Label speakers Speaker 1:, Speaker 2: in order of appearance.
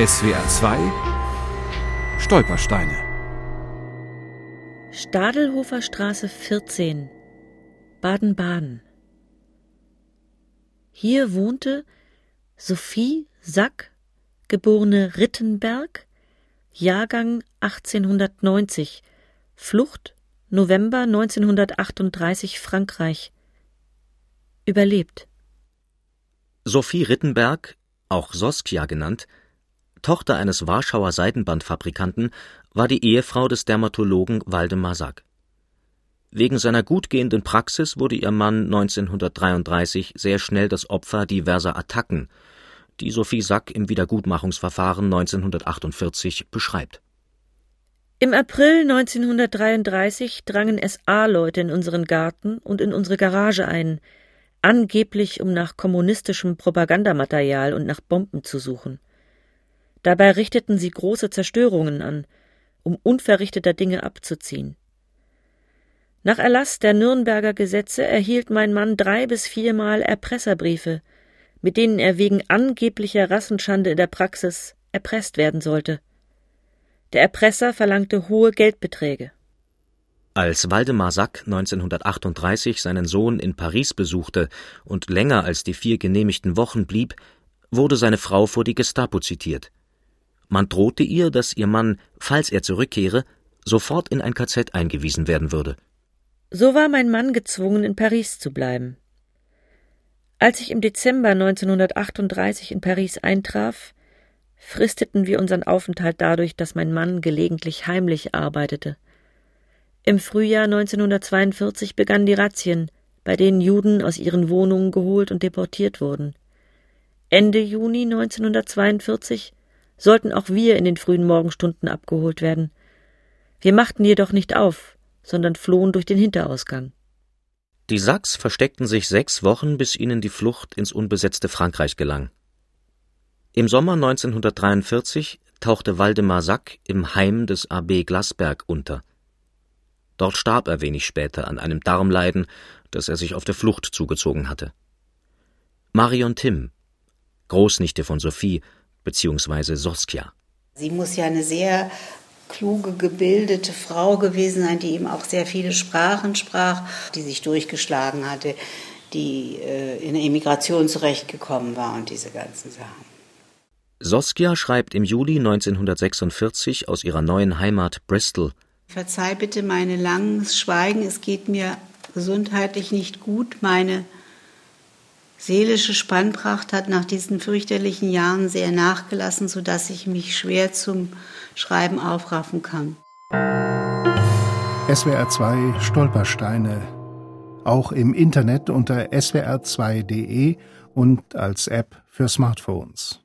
Speaker 1: SWR 2 Stolpersteine
Speaker 2: Stadelhofer Straße 14 Baden-Baden Hier wohnte Sophie Sack, geborene Rittenberg, Jahrgang 1890, Flucht November 1938 Frankreich. Überlebt.
Speaker 3: Sophie Rittenberg, auch Soskia genannt, Tochter eines Warschauer Seidenbandfabrikanten, war die Ehefrau des Dermatologen Waldemar Sack. Wegen seiner gutgehenden Praxis wurde ihr Mann 1933 sehr schnell das Opfer diverser Attacken, die Sophie Sack im Wiedergutmachungsverfahren 1948 beschreibt.
Speaker 2: Im April 1933 drangen SA-Leute in unseren Garten und in unsere Garage ein, angeblich um nach kommunistischem Propagandamaterial und nach Bomben zu suchen. Dabei richteten sie große Zerstörungen an, um unverrichteter Dinge abzuziehen. Nach Erlass der Nürnberger Gesetze erhielt mein Mann drei bis viermal Erpresserbriefe, mit denen er wegen angeblicher Rassenschande in der Praxis erpresst werden sollte. Der Erpresser verlangte hohe Geldbeträge.
Speaker 3: Als Waldemar Sack 1938 seinen Sohn in Paris besuchte und länger als die vier genehmigten Wochen blieb, wurde seine Frau vor die Gestapo zitiert. Man drohte ihr, dass ihr Mann, falls er zurückkehre, sofort in ein KZ eingewiesen werden würde.
Speaker 2: So war mein Mann gezwungen, in Paris zu bleiben. Als ich im Dezember 1938 in Paris eintraf, fristeten wir unseren Aufenthalt dadurch, dass mein Mann gelegentlich heimlich arbeitete. Im Frühjahr 1942 begannen die Razzien, bei denen Juden aus ihren Wohnungen geholt und deportiert wurden. Ende Juni 1942 sollten auch wir in den frühen Morgenstunden abgeholt werden. Wir machten jedoch nicht auf, sondern flohen durch den Hinterausgang.
Speaker 3: Die Sachs versteckten sich sechs Wochen, bis ihnen die Flucht ins unbesetzte Frankreich gelang. Im Sommer 1943 tauchte Waldemar Sack im Heim des AB Glasberg unter. Dort starb er wenig später an einem Darmleiden, das er sich auf der Flucht zugezogen hatte. Marion Timm, Großnichte von Sophie bzw. Soskia.
Speaker 4: Sie muss ja eine sehr kluge, gebildete Frau gewesen sein, die eben auch sehr viele Sprachen sprach, die sich durchgeschlagen hatte, die äh, in der Emigration zurechtgekommen war und diese ganzen Sachen.
Speaker 3: Soskia schreibt im Juli 1946 aus ihrer neuen Heimat Bristol.
Speaker 4: Verzeih bitte meine langes Schweigen, es geht mir gesundheitlich nicht gut. Meine seelische Spannpracht hat nach diesen fürchterlichen Jahren sehr nachgelassen, sodass ich mich schwer zum Schreiben aufraffen kann.
Speaker 5: SWR 2 Stolpersteine. Auch im Internet unter swr2.de und als App für Smartphones.